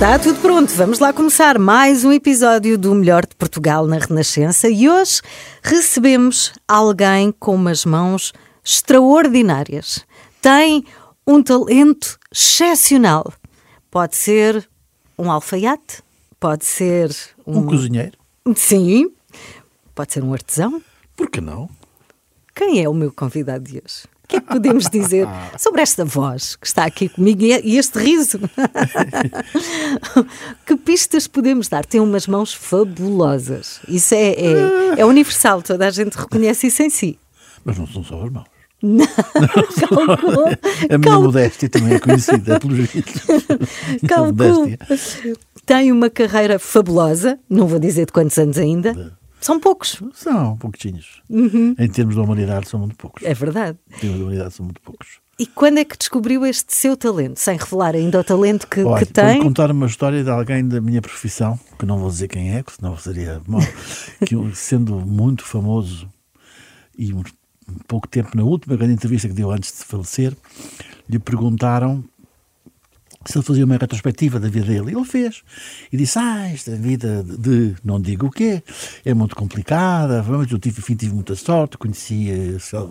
Está tudo pronto, vamos lá começar mais um episódio do Melhor de Portugal na Renascença e hoje recebemos alguém com umas mãos extraordinárias. Tem um talento excepcional. Pode ser um alfaiate, pode ser Um cozinheiro? Sim, pode ser um artesão. Por que não? Quem é o meu convidado de hoje? O que é que podemos dizer sobre esta voz que está aqui comigo e e este riso? que pistas podemos dar? Tem umas mãos fabulosas. Isso é, é, é universal, toda a gente reconhece isso em si. Mas não são só as mãos. Calculo, A minha modéstia também é conhecida pelos vistos. calculo. Tem uma carreira fabulosa, não vou dizer de quantos anos ainda. São poucos, São pouquinhos. Em termos de humanidade, são muito poucos. é verdade. Em termos de humanidade, são muito poucos. E quando é que descobriu este seu talento? Sem revelar ainda o talento que, Olha, que vou tem. contar uma história de alguém da minha profissão, que não vou dizer quem é, que senão seria mal, que sendo muito famoso e um pouco tempo na última grande entrevista que deu antes de falecer, lhe perguntaram se ele fazia uma retrospectiva da vida dele. Ele fez. E disse, ah, esta vida de, não digo o quê, é muito complicada, eu tive, enfim, tive muita sorte, conheci eh, Sel-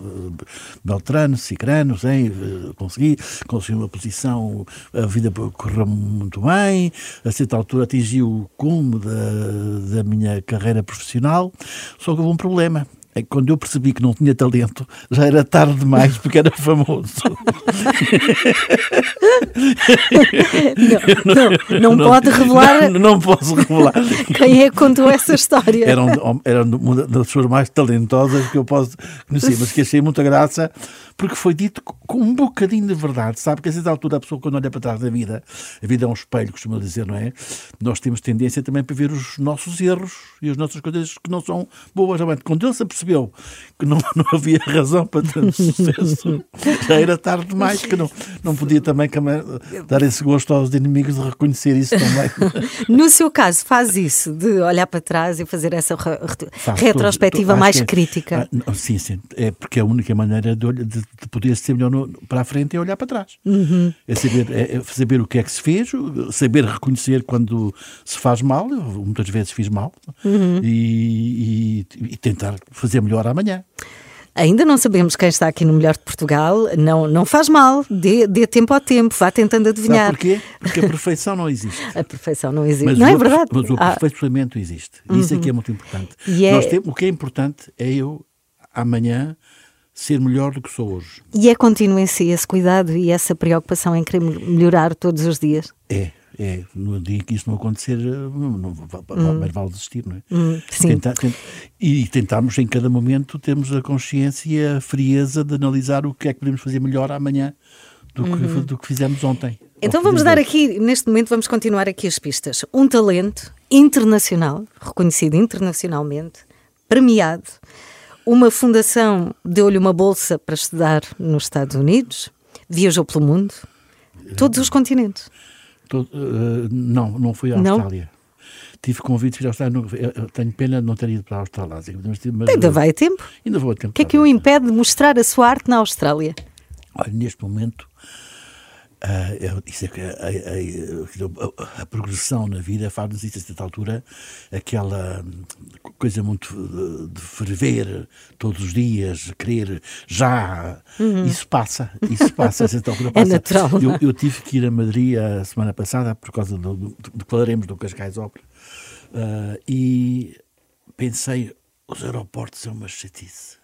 Beltrano, Cicrano, sei, eh, consegui, consegui uma posição, a vida correu muito bem, a certa altura atingi o cume da, da minha carreira profissional, só que houve um problema. É que quando eu percebi que não tinha talento, já era tarde demais porque era famoso. Não, não, pode revelar Não, não posso revelar. quem é que contou essa história. Era, um, era uma das pessoas mais talentosas que eu posso conhecer, mas que achei muita graça porque foi dito com um bocadinho de verdade, sabe? Que a certa altura a pessoa, quando olha para trás da vida, a vida é um espelho, costuma dizer, não é? Nós temos tendência também para ver os nossos erros e as nossas coisas que não são boas. Quando ele se apercebeu que não, não havia razão para ter sucesso, já era tarde demais, que não, não podia também dar esse gosto aos inimigos de reconhecer isso também. No seu caso, faz isso, de olhar para trás e fazer essa Faço retrospectiva acho mais é- crítica. Ah, sim, sim. É porque a única maneira de, de- de poder ser melhor no- para a frente é olhar para trás. Uhum. É, saber, é, é saber o que é que se fez, saber reconhecer quando se faz mal. Eu muitas vezes fiz mal. Uhum. E, e- e tentar fazer melhor amanhã. Ainda não sabemos quem está aqui no Melhor de Portugal. Não, não faz mal, dê, dê tempo ao tempo, vá tentando Sabe adivinhar. porquê? Porque a perfeição não existe. A perfeição não existe. Mas não é verdade? Mas o Ah, aperfeiçoamento existe. Isso é que é muito importante. É- Nós temos, o que é importante é eu, amanhã, ser melhor do que sou hoje. e é contínuo em si esse cuidado e essa preocupação em querer melhorar todos os dias. É, é. No dia que isso não acontecer, eh, não, não, mais vale desistir, não é? Hum, sim. Tentar- tent- e tentarmos em cada momento termos a consciência e a frieza de analisar o que é que podemos fazer melhor amanhã do que, do que fizemos ontem. Uhum. Então vamos dar aqui, neste momento, vamos continuar aqui as pistas. Um talento internacional, reconhecido internacionalmente, premiado. Uma fundação deu-lhe uma bolsa para estudar nos Estados Unidos, viajou pelo mundo, todos os continentes. Todo- eh, não, não fui à Não? Austrália. Tive convites para à Austrália. não- eu tenho pena de não ter ido para a Austrália. Mas, mas, Ainda vai a tempo. Ainda vou a tempo. O que é que o impede de mostrar a sua arte na Austrália? Olha, neste momento, ah, eu- isso é que a, a- a- progressão na vida faz-nos isso a certa altura, aquela coisa muito de, de ferver todos os dias, querer já. Isso passa, isso passa, a certa altura É passa. natural. Eu, eu tive que ir a Madrid a semana passada por causa do, do, do que falaremos do Cascais Opera ah, e pensei, os aeroportos são uma chatice.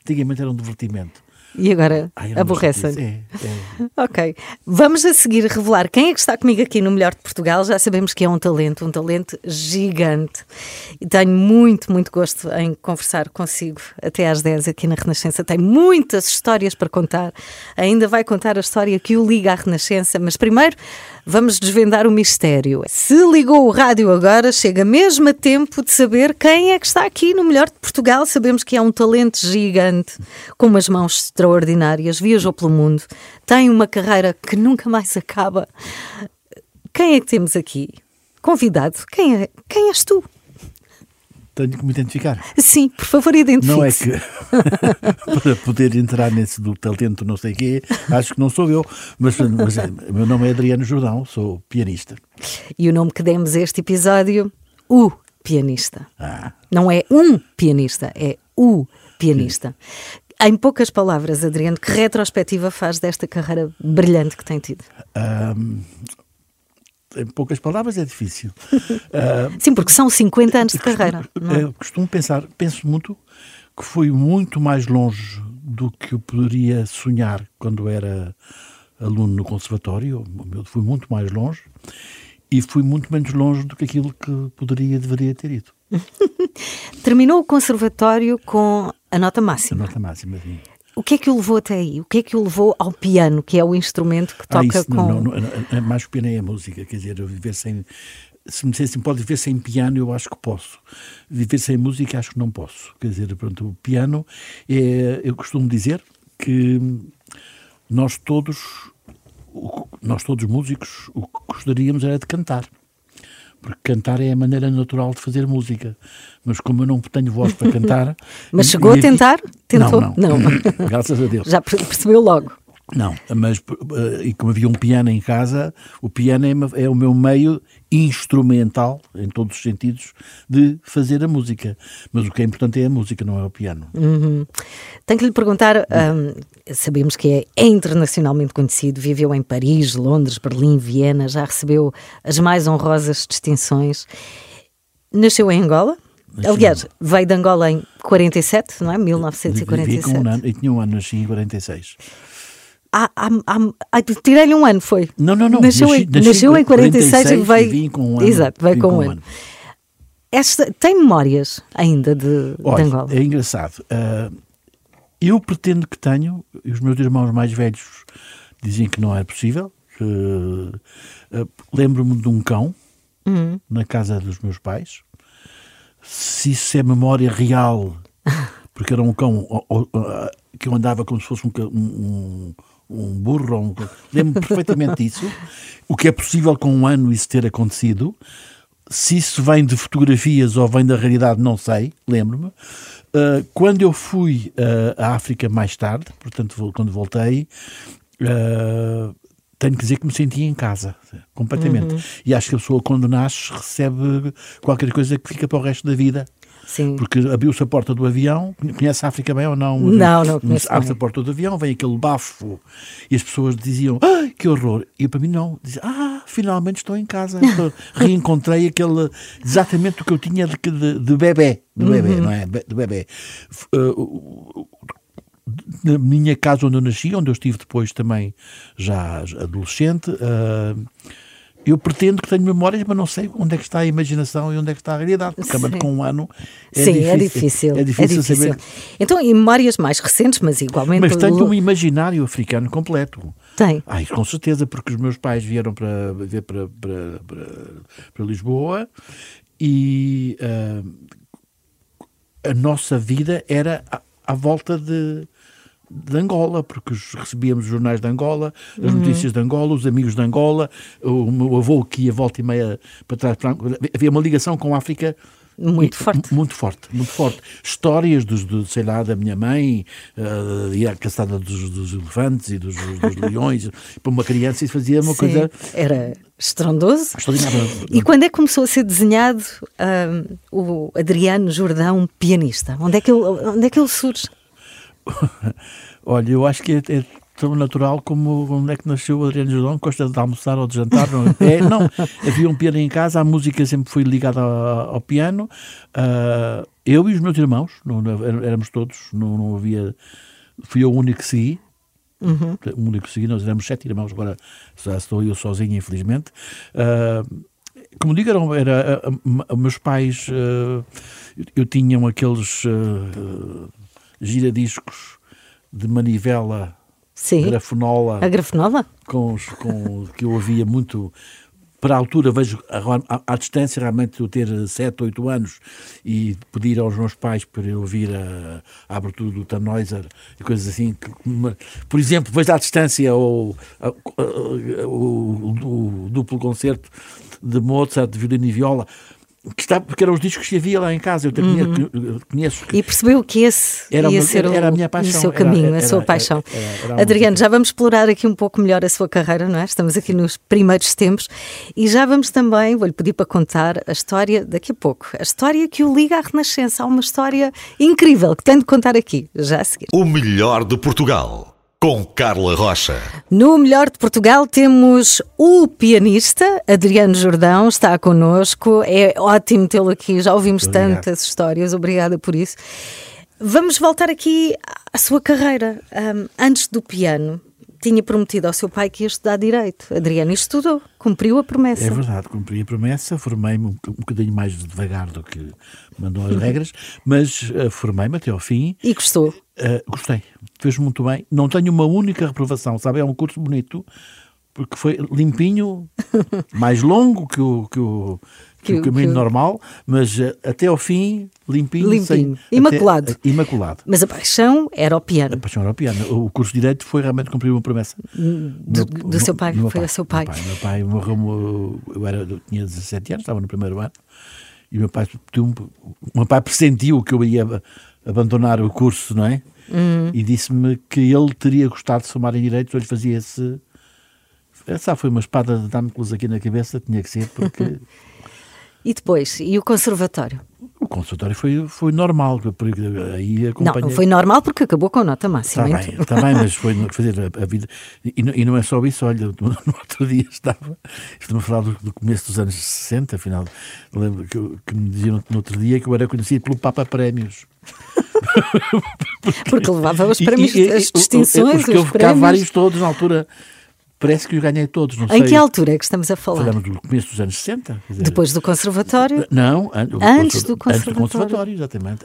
Antigamente era um divertimento. E agora aborrecem. É, é. Ok. Vamos a seguir revelar quem é que está comigo aqui no Melhor de Portugal. Já sabemos que é um talento, um talento gigante. E tenho muito, muito gosto em conversar consigo até às 10 aqui na Renascença. Tem muitas histórias para contar. Ainda vai contar a história que o liga à Renascença. Mas primeiro vamos desvendar o mistério. Se ligou o rádio agora, chega mesmo a tempo de saber quem é que está aqui no Melhor de Portugal. Sabemos que é um talento gigante, com umas mãos extraordinárias, viajou pelo mundo, tem uma carreira que nunca mais acaba. Quem é que temos aqui? Convidado, quem, é, quem és tu? Tenho que me identificar. Sim, por favor, identifique Não é que para poder entrar nesse do talento não sei quê, acho que não sou eu, mas, mas é, o meu nome é Adriano Jordão, sou pianista. E o nome que demos a este episódio, o pianista. Ah, Não é um pianista, é o pianista. Em poucas palavras, Adriano, que retrospectiva faz desta carreira brilhante que tem tido? ahm, em poucas palavras é difícil. Sim, porque são 50 anos de carreira. não é? Eu costumo pensar, penso muito que fui muito mais longe do que eu poderia sonhar quando era aluno no conservatório. Eu fui muito mais longe e fui muito menos longe do que aquilo que poderia deveria ter ido. Terminou o conservatório com a nota A máxima. nota máxima. sim. O que é que o levou até aí? O que é que o levou ao piano, que é o instrumento que Ah, toca isso, com. não, não, não, mais que pena é a música, quer dizer, eu viver sem. Se me dissessem pode viver sem piano, eu acho que posso. Viver sem música, acho que não posso. Quer dizer, pronto, o piano é. Eu costumo dizer que nós todos, o- nós todos músicos, o que gostaríamos era de cantar. Porque cantar é a maneira natural de fazer música. Mas como eu não tenho voz para cantar. Mas chegou a tentar? Tentou? Não, não. Graças a Deus. Já per- percebeu logo. Não, mas eh, e como havia um piano em casa, o piano é, é o meu meio instrumental, em todos os sentidos, de fazer a música. Mas o que é importante é a música, não é o piano. Tenho que lhe perguntar: hum, sabemos que é, é internacionalmente conhecido, viveu em Paris, Londres, Berlim, Viena, já recebeu as mais honrosas distinções. Nasceu em Angola? Aliás, veio de Angola em 47, não é? Vivi 1947. com um ano, e tinha um ano, nasci em 46. Ah, ah, ah, Tirei-lhe um ano, foi? Não, não, não. Nasceu, nasci- nasci nasceu em 46 e veio. e vim com um ano. Exato, veio vim com um ano. Esta, tem memórias ainda de, de Olha, Angola? é engraçado. Ah, eu pretendo que tenho, e os meus irmãos mais velhos dizem que não é possível. que, ah, Lembro-me de um cão Uhum. na casa dos meus pais. Se isso é memória real, porque era um cão que eu andava como se fosse um, um, um- burro. ou Um, Lembro-me perfeitamente disso. O que é possível com um ano isso ter acontecido. Se isso vem de fotografias ou vem da realidade, não sei, lembro-me. Uh, quando eu fui uh, à África mais tarde, portanto, quando voltei, uh, tenho que dizer que me senti em casa, completamente. E acho que a pessoa, quando nasce, recebe qualquer coisa que fica para o resto da vida. Sim. Porque abriu-se a porta do avião, conhece a África bem ou não? Não, não conheço Abre-se a porta do avião, vem aquele bafo e as pessoas diziam, ai, que horror. E para mim não, dizia, ah, finalmente estou em casa. Reencontrei aquele, exatamente o que eu tinha de, de, de bebê, de bebê, Uhum. não é? De bebê. Uh, na minha casa onde eu nasci, onde eu estive depois também já adolescente, uh, eu pretendo que tenho memórias, mas não sei onde é que está a imaginação e onde é que está a realidade. Porque Sim. com um ano Sim, é difícil. É difícil, saber. Então, e memórias mais recentes, mas igualmente. Mas tenho um imaginário africano completo. Tem. Ai, com certeza, porque os meus pais vieram para ver para, para, para, para Lisboa e ah, a nossa vida era à, à volta de, de Angola, porque os- recebíamos os jornais de Angola, as Uhum. notícias de Angola, os amigos de Angola, o meu avô que ia volta e meia para trás. Para, havia uma ligação com a África Muito forte. Muito forte, muito forte. Histórias dos, do, sei lá, da minha mãe, uh, e a caçada dos, dos elefantes e dos, dos leões. Para uma criança isso fazia uma Sim, coisa Era estrondoso. E quando é que começou a ser desenhado hum, o Adriano Jordão pianista? Onde é que ele, onde é que ele surge? Olha, eu acho que é, é tão natural como onde é que nasceu o Adriano Jordão, gosta de almoçar ou de jantar. Não, é, não, havia um piano em casa, a música sempre foi ligada ao, ao piano. Ah, eu e os meus irmãos, não, não, éramos todos, não, não havia fui eu o único que segui. Uhum. O único que segui, nós éramos sete irmãos, agora já estou eu sozinho, infelizmente. Ah, como digo, eram, era, ah, ah, meus pais, ah, eu, eu tinham aqueles ah, giradiscos de manivela, Sim. grafenola, A grafenola? com, os- com que eu ouvia muito. Para a altura, vejo à, distância, realmente, eu ter 7, 8 anos e pedir aos meus pais para eu ouvir a, a abertura do Tannhäuser e coisas assim. por exemplo, vejo à distância o, a- o, o duplo concerto de Mozart, de violino e viola, que, está, porque eram os discos que havia lá em casa. Eu até conheço, conheço E percebeu que esse Era ia uma- ser era- era o, a minha o paixão, seu era- caminho, era- a sua era- paixão. era- era Adriano, música. já vamos explorar aqui um pouco melhor a sua carreira, não é? Estamos aqui nos primeiros tempos e já vamos também, vou-lhe pedir para contar a história daqui a pouco. A história que o liga à Renascença. Há uma história incrível que tenho de contar aqui, já a seguir. O melhor de Portugal. Com Carla Rocha. No Melhor de Portugal temos o pianista Adriano Jordão, está connosco. É ótimo tê-lo aqui, já ouvimos obrigado. tantas histórias, obrigada por isso. Vamos voltar aqui à sua carreira. Ahm, antes do piano, tinha prometido ao seu pai que ia estudar Direito. Adriano estudou, cumpriu a promessa. É verdade, cumpri a promessa, formei-me um, um bocadinho mais devagar do que mandou as regras, mas eh, formei-me até ao fim. E gostou. Eh, gostei, fez muito bem. Não tenho uma única reprovação, sabe? É um curso bonito, porque foi limpinho, mais longo que o, que o, que Que o o- caminho que o- normal, mas eh, até ao fim, limpinho. Limpinho. sem- Imaculado. até- imaculado. Mas a paixão era o A piano. paixão europeana. O curso de Direito foi realmente cumprir uma promessa. Do, do seu pai, meu foi o seu pai. Meu pai, meu pai morreu, eu, era, eu tinha 17 anos, estava no primeiro ano, e o meu pai, o meu pai pressentiu que eu ia abandonar o curso, não é? Hum. E disse-me que ele teria gostado de se formar em Direito, eu lhe fazia esse... Essa foi uma espada de Damocles aqui na cabeça, tinha que ser, porque E depois, e o conservatório? o consultório foi, foi normal, porque aí acompanhei... não foi normal porque acabou com nota máxima. Está bem, está bem, mas foi fazer a, a vida. E, não- e não é só isso, olha, no, no outro dia estava, estamos a falar do, do começo dos anos 60, afinal, lembro que, que me diziam no outro dia que eu era conhecido pelo Papa Prémios. Porque levava os E- prémios, e- e- as distinções, porque houve cá prémios. vários todos na altura, parece que os ganhei todos, não Em sei. que altura é que estamos a falar? Falamos do começo dos anos 60. quer dizer, Depois do conservatório? Não, an- Antes do conserva- Antes do conservatório. conservatório, exatamente.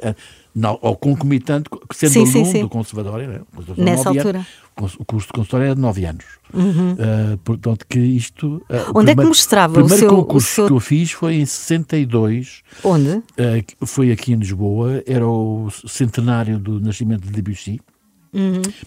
Não, ou concomitante, sendo Sim, sim, aluno sim. do conservatório. Né? Conservatório Nessa altura. anos. O curso de conservatório era de 9 anos. Ah, portanto, que isto. o Onde é que primeiro- mostrava o O primeiro seu- o concurso seu- que eu fiz foi em 62. Onde? que foi aqui em Lisboa. Era o centenário do nascimento de Debussy.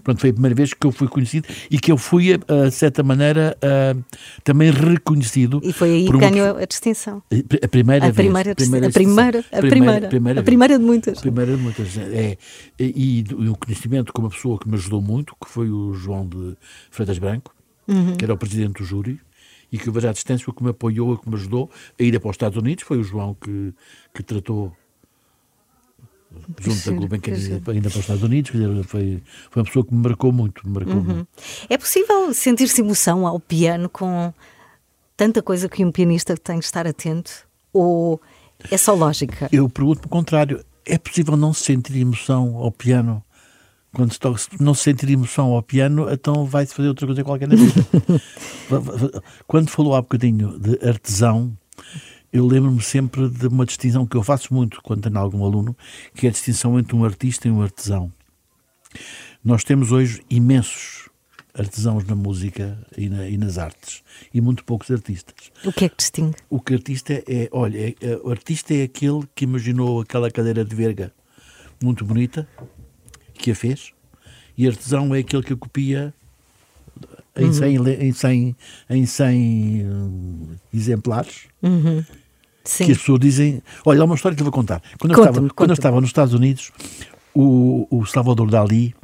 Pronto, foi a primeira vez que eu fui conhecido e que eu fui, ah, de certa maneira, ah, também reconhecido. E foi aí que uma ganhou a distinção. a primeira A vez. primeira, a primeira, a primeira, a primeira, primeira, a primeira de muitas. Primeira de muitas. É, e, e o conhecimento com uma pessoa que me ajudou muito, que foi o João de Freitas Branco, Uhum. que era o presidente do júri, e que vejo à distância, o que me apoiou, o que me ajudou a ir para os Estados Unidos, foi o João que, que tratou junto da Gulbenkian que ainda para os Estados Unidos, dizer, foi, foi uma pessoa que me marcou muito, me marcou Uhum. muito. É possível sentir-se emoção ao piano com tanta coisa que um pianista tem de estar atento? Ou é só lógica? Eu pergunto o contrário. É possível não se sentir emoção ao piano? Quando se, toca, se não se sentir emoção ao piano, então vai-se fazer outra coisa qualquer na vida. Quando falou há bocadinho de artesão, eu lembro-me sempre de uma distinção que eu faço muito quando tenho algum aluno, que é a distinção entre um artista e um artesão. Nós temos hoje imensos artesãos na música e, na- e nas artes, e muito poucos artistas. O que é que distingue? O que artista é, olha, é- é- o artista é aquele que imaginou aquela cadeira de verga muito bonita, que a fez, e artesão é aquele que a copia em 100, le- em 100, em 100 hum, exemplares, Sim. que as pessoas dizem... Olha, há uma história que eu vou contar. Quando, eu estava, quando eu estava nos Estados Unidos, o, o Salvador Dali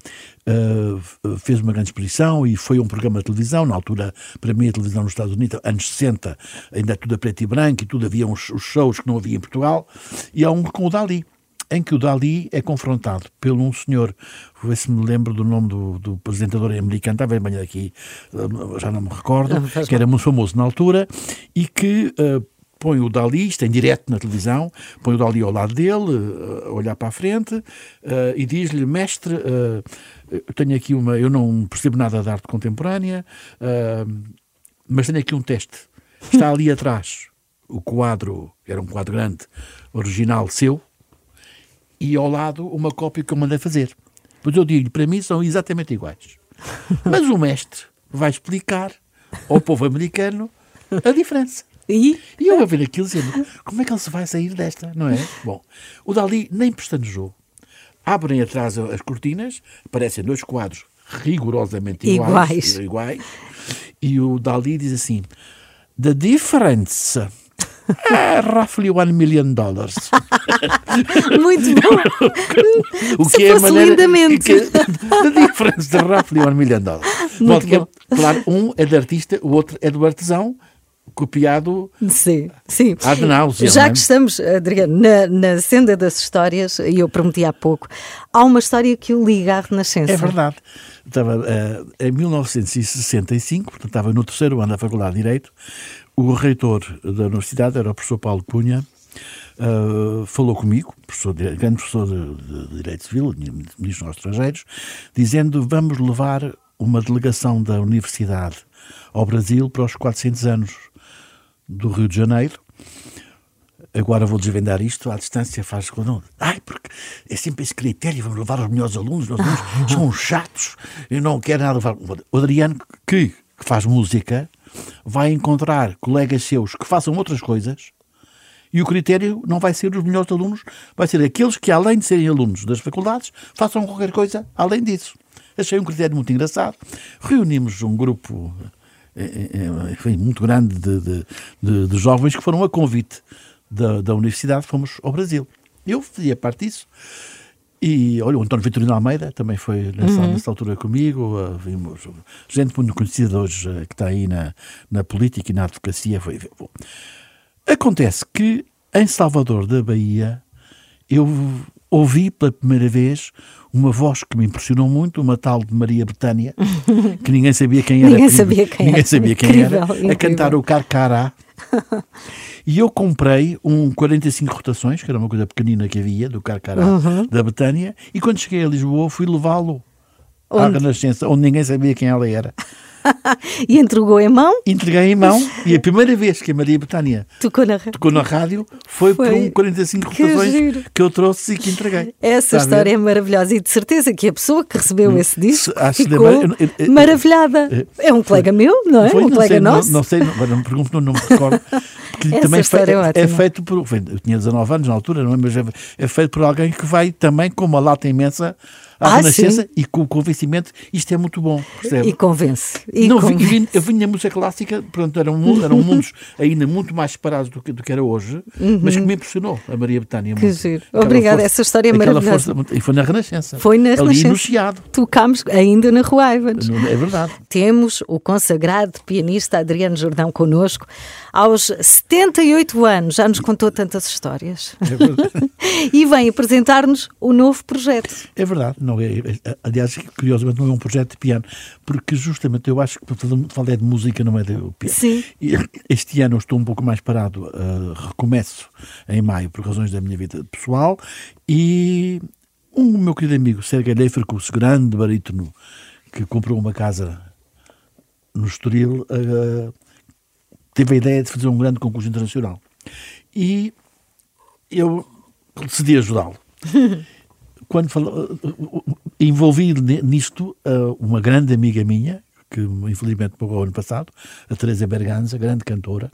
uh, fez uma grande exposição e foi um programa de televisão. Na altura, para mim, a televisão nos Estados Unidos, anos 60, ainda tudo a preto e branco e tudo havia uns, uns shows que não havia em Portugal. E há um com o Dali, em que o Dali é confrontado pelo um senhor, vou ver se me lembro do nome do, do apresentador americano, estava bem aqui, uh, já não me recordo, Não que era muito famoso na altura e que uh, põe o Dali, isto em direto na televisão, põe o Dali ao lado dele, uh, a olhar para a frente, uh, e diz-lhe, mestre, uh, eu tenho aqui uma, eu não percebo nada de arte contemporânea, mas tenho aqui um teste. Está ali atrás o quadro, era um quadro grande, original seu, e ao lado uma cópia que eu mandei fazer. Pois eu digo para mim são exatamente iguais. Mas o mestre vai explicar ao povo americano a diferença. E? E eu a ver aquilo dizendo, como é que ele se vai sair desta, não é? Bom, o Dali nem pestanejou. Abrem atrás as cortinas, aparecem dois quadros rigorosamente iguais, Iguais. iguais e o Dali diz assim, the difference é roughly one million dollars. Muito bom. O Se que é a fosse maneira lindamente. que, the difference de roughly one million dollars. Muito modo que, bom. claro, um é de artista, o outro é do artesão, copiado Sim, sim. ad náusea. Já é? que estamos, Adriano, na, na senda das histórias, e eu prometi há pouco, há uma história que o liga à Renascença. É verdade. Estava, eh, em 1965, portanto, estava no terceiro ano da Faculdade de Direito, o reitor da universidade era o professor Paulo Cunha, eh, falou comigo, professor, de- grande professor de, de Direito Civil, ministro dos Estrangeiros, dizendo vamos levar uma delegação da universidade ao Brasil para os 400 anos do Rio de Janeiro, Agora vou desvendar isto à distância, faz não. Ai, porque é sempre esse critério, vamos levar os melhores alunos, os alunos são chatos, eu não quero nada levar. O Adriano, que, que faz música, vai encontrar colegas seus que façam outras coisas e o critério não vai ser os melhores alunos, vai ser aqueles que, além de serem alunos das faculdades, façam qualquer coisa além disso. Achei um critério muito engraçado. Reunimos um grupo enfim, muito grande de, de- de- de jovens que foram a convite da, da universidade, fomos ao Brasil. Eu fazia parte disso. E olha, o António Vitorino Almeida também foi nessa, nessa altura comigo. uh, vimos gente muito conhecida hoje uh, que está aí na, na política e na advocacia. Foi, bom. Acontece que em Salvador da Bahia eu ouvi pela primeira vez uma voz que me impressionou muito, uma tal de Maria Betânia, que ninguém sabia quem era. Ninguém sabia quem ninguém era. sabia quem Incrível, era, incrível. a cantar o Carcará. E eu comprei um 45 rotações, que era uma coisa pequenina que havia, do Carcará, Uhum. da Betânia, e quando cheguei a Lisboa fui levá-lo à? Renascença, onde ninguém sabia quem ela era. E entregou em mão, Entreguei em mão, e a primeira vez que a Maria Betânia tocou na tocou na rádio foi, por Foi. um 45 Que rotações giro. que eu trouxe e que entreguei. Essa história é maravilhosa e de certeza que a pessoa que recebeu esse disco acho ficou lembra- eu- eu- eu- maravilhada. É um colega meu, não é? Foi, um não colega sei, não- nosso. Não, sei, não, não me pergunto, não, não me recordo. Essa também história foi- é é, feito por. Eu tinha 19 anos na altura, não é? Mas é, é feito por alguém que vai também com uma lata imensa à Ah, Renascença sim. e com o convencimento isto é muito bom, percebe? E convence. E não, convence. vi- eu vinha música clássica, pronto, eram, eram mundos ainda muito mais separados do que, do que era hoje, mas que me impressionou a Maria Betânia. Uhum. Que muito. giro. Obrigada, essa história é maravilhosa. força e foi na Renascença. Foi na Ali Renascença. no Chiado. Tocámos ainda na Rua Ivans. Não- É verdade. Temos o consagrado pianista Adriano Jordão connosco. Aos 78 anos, já nos contou tantas histórias. e vem apresentar-nos o novo projeto. É verdade, não é, aliás, curiosamente não é um projeto de piano, porque justamente eu acho que falei de música, não é de piano. Sim. Este ano eu estou um pouco mais parado, uh, recomeço em maio por razões da minha vida pessoal e um meu querido amigo Sergei Leferkus, grande barítono, que comprou uma casa no Estoril, uh, teve a ideia de fazer um grande concurso internacional. E eu decidi ajudá-lo. Quando falo, envolvi ni- nisto uma grande amiga minha, que infelizmente morreu ano passado, a Teresa Berganza, grande cantora,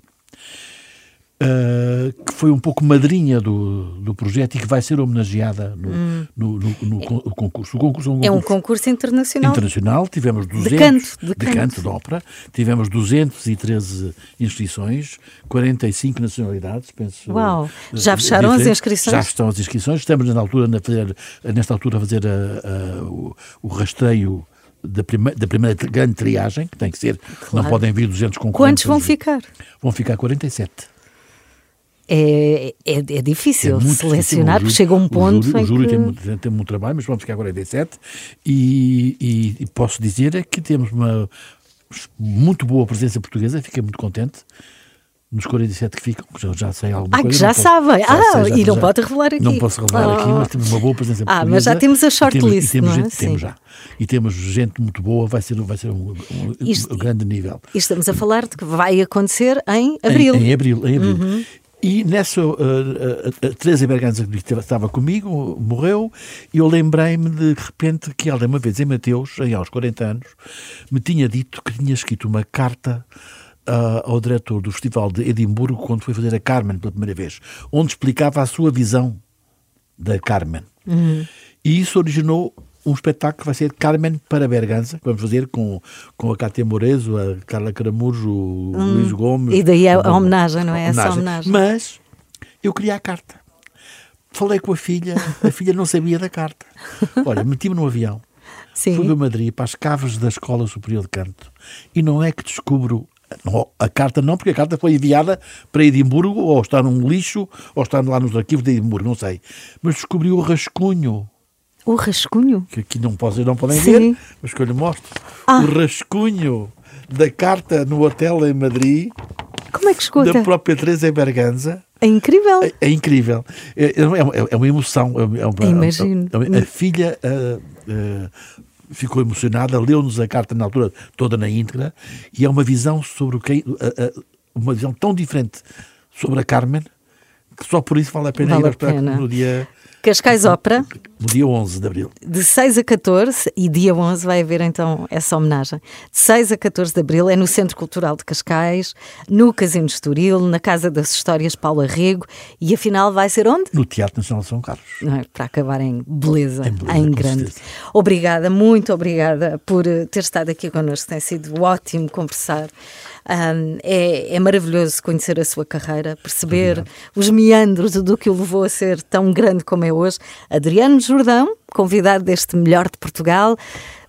uh, que foi um pouco madrinha do, do projeto e que vai ser homenageada no, no- no- no con- o concurso. O concurso é um É um concurso concurso internacional. internacional, tivemos 200 canto, de de canto. canto de ópera, tivemos 213 inscrições, 45 nacionalidades, penso. Uau, eh, já fecharam as diferentes. inscrições? Já estão as inscrições, estamos na altura, na fazer, nesta altura a fazer a- a- o, o rastreio da, prime, da primeira grande triagem, que tem que ser, não Claro. podem vir 200 concorrentes. Quantos vão ficar? Vão ficar 47. É, é, é difícil muito selecionar, porque chega um ponto O júri, em o júri que... tem, tem muito trabalho, mas vamos ficar 47. E, e, e posso dizer é que temos uma muito boa presença portuguesa, fiquei muito contente. nos 47 que ficam, que já, já sei alguma Ah, coisa. que já posso- sabem. já Ah, sei, já- e não já- pode revelar aqui. Não posso revelar Ah. aqui, mas temos uma boa presença Ah, mas já temos a shortlist, temos, não é? gente- temos já. E temos gente muito boa, vai ser, vai ser um, um- Isto- um grande nível. E estamos a falar de que vai acontecer em Em- abril. Uhum. Em, abril, em abril. E nessa, uh, uh, a Teresa Berganza, que estava comigo, morreu, e eu lembrei-me de, de repente que ela, uma vez em Mateus, aí aos 40 anos, me tinha dito que tinha escrito uma carta uh, ao diretor do Festival de Edimburgo quando foi fazer a Carmen pela primeira vez, onde explicava a sua visão da Carmen. E isso originou um espetáculo que vai ser Carmen para Berganza, que vamos fazer com, com a Cátia Morezo, a Carla Caramujo, o Luís Gomes. E daí a- a o- homenagem, não é? Essa homenagem. Mas eu queria a carta. Falei com a filha, a filha não sabia da carta. Olha, meti-me no avião, Sim. fui para Madrid, para as caves da Escola Superior de Canto, e não é que descubro não, a carta não, porque a carta foi enviada para Edimburgo, ou está num lixo, ou está lá nos arquivos de Edimburgo, não sei. Mas descobri o rascunho O rascunho? que aqui não, posso, não podem Sim. ver, mas que eu lhe mostro. Ah. O rascunho da carta no hotel em Madrid, Como é que escuta? da própria Teresa Berganza. É incrível. É, é incrível. É, é, uma- é uma emoção. É, é uma- Imagino. é uma- a filha ah, ah, ficou emocionada, leu-nos a carta na altura toda na íntegra, e é uma visão sobre o que. ah, uma visão tão diferente sobre a Carmen que só por isso vale a pena Vale ir a pena. no dia, Cascais Ópera, no dia 11 de abril. de 6 a 14, e dia 11 vai haver então essa homenagem. De 6 a 14 de abril é no Centro Cultural de Cascais, no Casino de Estoril, na Casa das Histórias Paulo Arrego, e afinal vai ser onde? No Teatro Nacional de São Carlos. É? Para acabar em beleza, Em beleza, em grande. certeza. Obrigada, muito obrigada por eh, ter estado aqui connosco. Tem sido ótimo conversar. Ahm, é, é maravilhoso conhecer a sua carreira, perceber os meandros do que o levou a ser tão grande como é hoje. Adriano Jordão, convidado deste Melhor de Portugal.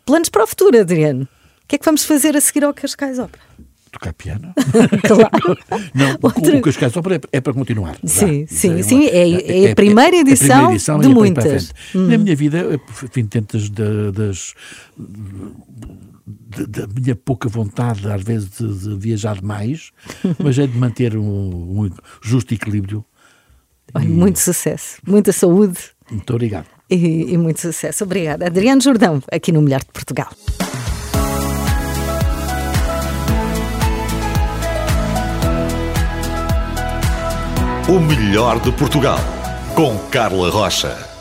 Planos para o futuro, Adriano? O que é que vamos fazer a seguir ao Cascais Ópera? Tocar piano? Claro. Não, o- Outro- o Cascais só para, é para continuar. Sim, sim, uma- sim, é- é a primeira edição de e é para a muitas. Hum. Na minha vida, enfim, tentas da- das. da- Da minha pouca vontade, às vezes, de, de viajar mais, mas é de manter um, um justo equilíbrio. Olha, muito sucesso, muita saúde Muito obrigado. e, e muito sucesso. Obrigada. Adriano Jordão, aqui no Melhor de Portugal. O melhor de Portugal. Com Carla Rocha.